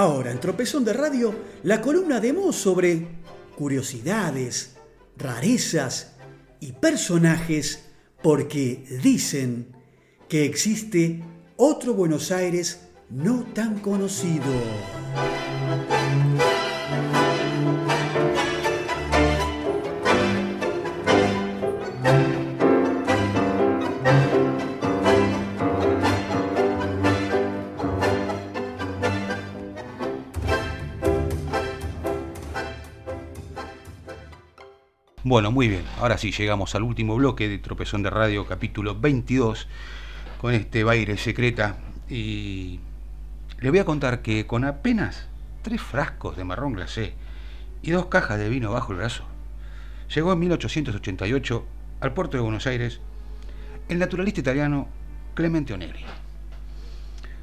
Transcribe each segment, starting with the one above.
Ahora, en Tropezón de Radio, la columna de Mo sobre curiosidades, rarezas y personajes porque dicen que existe otro Buenos Aires no tan conocido. Bueno, muy bien. Ahora sí, llegamos al último bloque de Tropezón de Radio, capítulo 22, con este baile secreta. Y le voy a contar que con apenas tres frascos de marrón glacé y dos cajas de vino bajo el brazo, llegó en 1888 al puerto de Buenos Aires el naturalista italiano Clemente Onelli.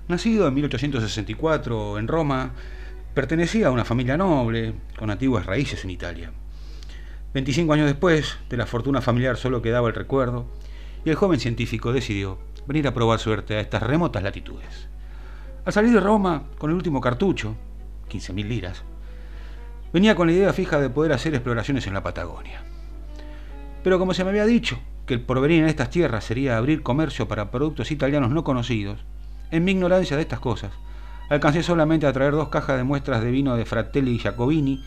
Nacido en 1864 en Roma, pertenecía a una familia noble con antiguas raíces en Italia. 25 años después, de la fortuna familiar solo quedaba el recuerdo, y el joven científico decidió venir a probar suerte a estas remotas latitudes. Al salir de Roma con el último cartucho, 15.000 liras, venía con la idea fija de poder hacer exploraciones en la Patagonia. Pero como se me había dicho que el porvenir en estas tierras sería abrir comercio para productos italianos no conocidos, en mi ignorancia de estas cosas, alcancé solamente a traer dos cajas de muestras de vino de Fratelli y Jacobini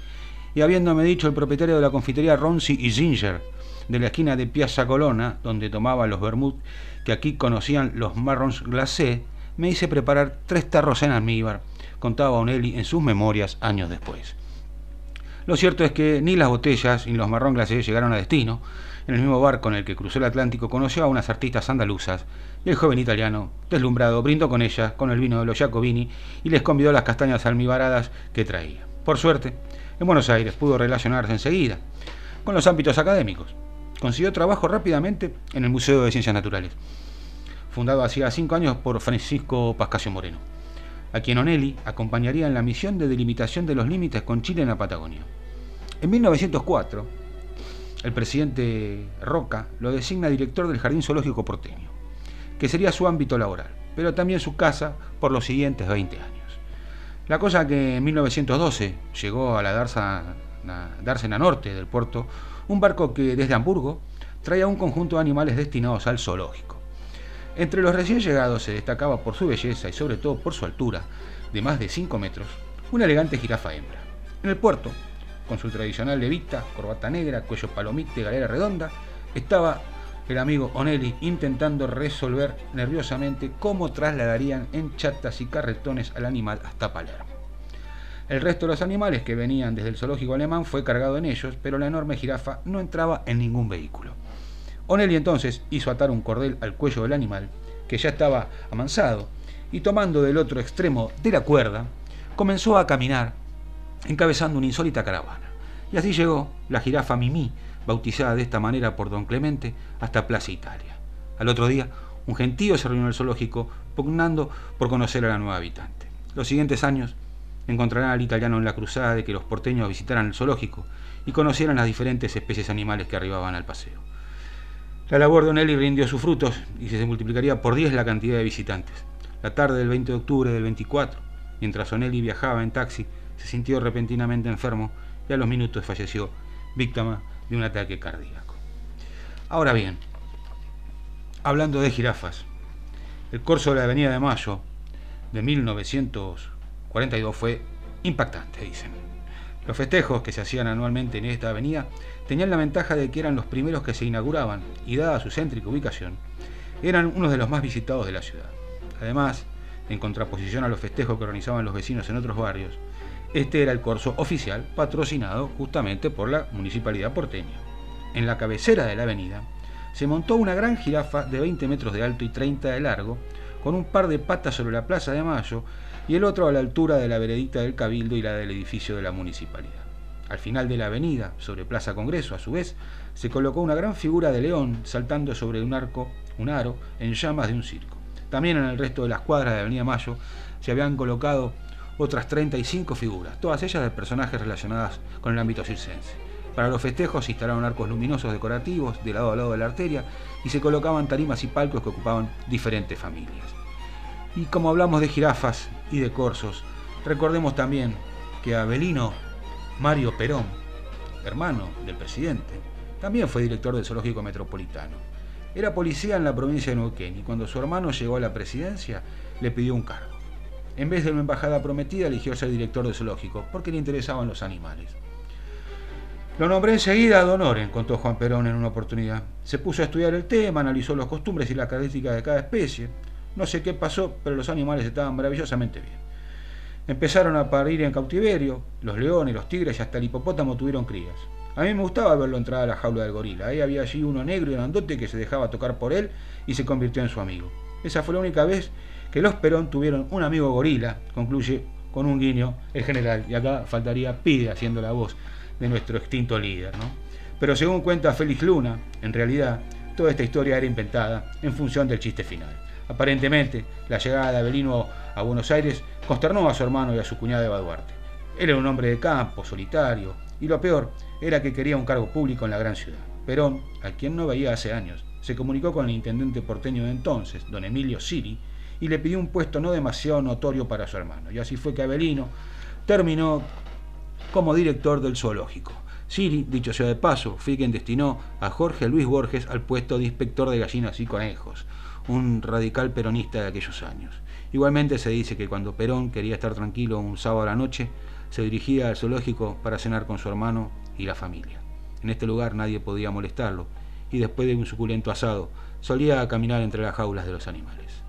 y habiéndome dicho el propietario de la confitería Ronzi y Ginger, de la esquina de Piazza Colonna, donde tomaba los vermouth que aquí conocían los marrons glacés, me hice preparar tres tarros en almíbar, contaba Onelli en sus memorias años después. Lo cierto es que ni las botellas ni los marrón glacés llegaron a destino. En el mismo barco en el que cruzó el Atlántico conoció a unas artistas andaluzas y el joven italiano, deslumbrado, brindó con ellas con el vino de los Jacobini y les convidó las castañas almibaradas que traía. Por suerte, en Buenos Aires pudo relacionarse enseguida con los ámbitos académicos. Consiguió trabajo rápidamente en el Museo de Ciencias Naturales, fundado hacía cinco años por Francisco Pascasio Moreno, a quien Onelli acompañaría en la misión de delimitación de los límites con Chile en la Patagonia. En 1904, el presidente Roca lo designa director del Jardín Zoológico porteño, que sería su ámbito laboral, pero también su casa por los siguientes 20 años. La cosa que en 1912 llegó a la Dársena Norte del puerto un barco que desde Hamburgo traía un conjunto de animales destinados al zoológico. Entre los recién llegados se destacaba por su belleza y sobre todo por su altura, de más de 5 metros, una elegante jirafa hembra. En el puerto, con su tradicional levita, corbata negra, cuello palomite, galera redonda, estaba el amigo Onelli intentando resolver nerviosamente cómo trasladarían en chatas y carretones al animal hasta Palermo. El resto de los animales que venían desde el zoológico alemán fue cargado en ellos, pero la enorme jirafa no entraba en ningún vehículo. Onelli entonces hizo atar un cordel al cuello del animal, que ya estaba amansado, y tomando del otro extremo de la cuerda, comenzó a caminar, encabezando una insólita caravana. Y así llegó la jirafa Mimi, bautizada de esta manera por don Clemente, hasta Plaza Italia. Al otro día, un gentío se reunió en el zoológico, pugnando por conocer a la nueva habitante. Los siguientes años encontrarán al italiano en la cruzada de que los porteños visitaran el zoológico y conocieran las diferentes especies animales que arribaban al paseo. La labor de Onelli rindió sus frutos y se multiplicaría por 10 la cantidad de visitantes. La tarde del 20 de octubre del 24, mientras Onelli viajaba en taxi, se sintió repentinamente enfermo y a los minutos falleció, víctima de un ataque cardíaco. Ahora bien, hablando de jirafas, el corso de la Avenida de Mayo de 1942 fue impactante, dicen. Los festejos que se hacían anualmente en esta avenida tenían la ventaja de que eran los primeros que se inauguraban y dada su céntrica ubicación, eran unos de los más visitados de la ciudad. Además, en contraposición a los festejos que organizaban los vecinos en otros barrios, este era el corso oficial patrocinado justamente por la municipalidad porteña. En la cabecera de la avenida se montó una gran jirafa de 20 metros de alto y 30 de largo, con un par de patas sobre la Plaza de Mayo y el otro a la altura de la veredita del Cabildo y la del edificio de la municipalidad. Al final de la avenida, sobre Plaza Congreso, a su vez, se colocó una gran figura de león saltando sobre un arco, un aro, en llamas de un circo. También en el resto de las cuadras de Avenida Mayo se habían colocado otras 35 figuras, todas ellas de personajes relacionadas con el ámbito circense. Para los festejos se instalaron arcos luminosos decorativos de lado a lado de la arteria y se colocaban tarimas y palcos que ocupaban diferentes familias. Y como hablamos de jirafas y de corsos, Recordemos también que Abelino Mario Perón, hermano del presidente, también fue director del Zoológico Metropolitano. Era policía en la provincia de Neuquén y cuando su hermano llegó a la presidencia le pidió un cargo. En vez de una embajada prometida, eligió ser director del zoológico porque le interesaban los animales. Lo nombré enseguida a Donoren, contó Juan Perón en una oportunidad. Se puso a estudiar el tema, analizó los costumbres y las características de cada especie. No sé qué pasó, pero los animales estaban maravillosamente bien. Empezaron a parir en cautiverio, los leones, los tigres y hasta el hipopótamo tuvieron crías. A mí me gustaba verlo entrar a la jaula del gorila. Ahí había allí uno negro y grandote que se dejaba tocar por él y se convirtió en su amigo. Esa fue la única vez que los Perón tuvieron un amigo gorila, concluye con un guiño el general. Y acá faltaría Pide haciendo la voz de nuestro extinto líder. ¿no? Pero según cuenta Félix Luna, en realidad toda esta historia era inventada en función del chiste final. Aparentemente, la llegada de Abelino a Buenos Aires consternó a su hermano y a su cuñada Eva Duarte. Él era un hombre de campo, solitario, y lo peor era que quería un cargo público en la gran ciudad. Perón, a quien no veía hace años, se comunicó con el intendente porteño de entonces, don Emilio Siri, y le pidió un puesto no demasiado notorio para su hermano. Y así fue que Abelino terminó como director del zoológico. Siri, dicho sea de paso, fue quien destinó a Jorge Luis Borges al puesto de inspector de gallinas y conejos, un radical peronista de aquellos años. Igualmente se dice que cuando Perón quería estar tranquilo un sábado a la noche, se dirigía al zoológico para cenar con su hermano y la familia. En este lugar nadie podía molestarlo, y después de un suculento asado, solía caminar entre las jaulas de los animales.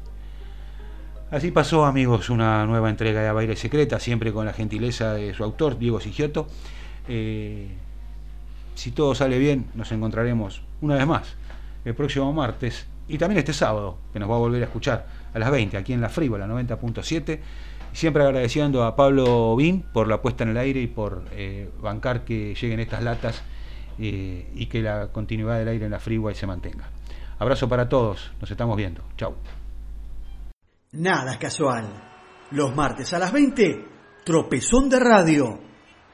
Así pasó, amigos, una nueva entrega de Baile Secreta, siempre con la gentileza de su autor, Diego Sigioto. Eh, si todo sale bien, nos encontraremos una vez más el próximo martes y también este sábado, que nos va a volver a escuchar a las 20 aquí en la Frívola 90.7. Siempre agradeciendo a Pablo Bin por la puesta en el aire y por eh, bancar que lleguen estas latas eh, y que la continuidad del aire en la Freeway se mantenga. Abrazo para todos, nos estamos viendo. Chau. Nada casual. Los martes a las 20, tropezón de radio.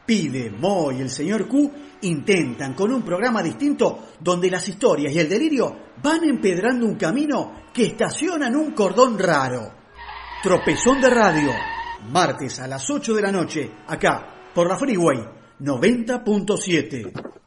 Pide, Mo y el señor Q intentan con un programa distinto donde las historias y el delirio van empedrando un camino que estaciona en un cordón raro. Tropezón de radio. Martes a las 8 de la noche, acá, por la Freeway 90.7.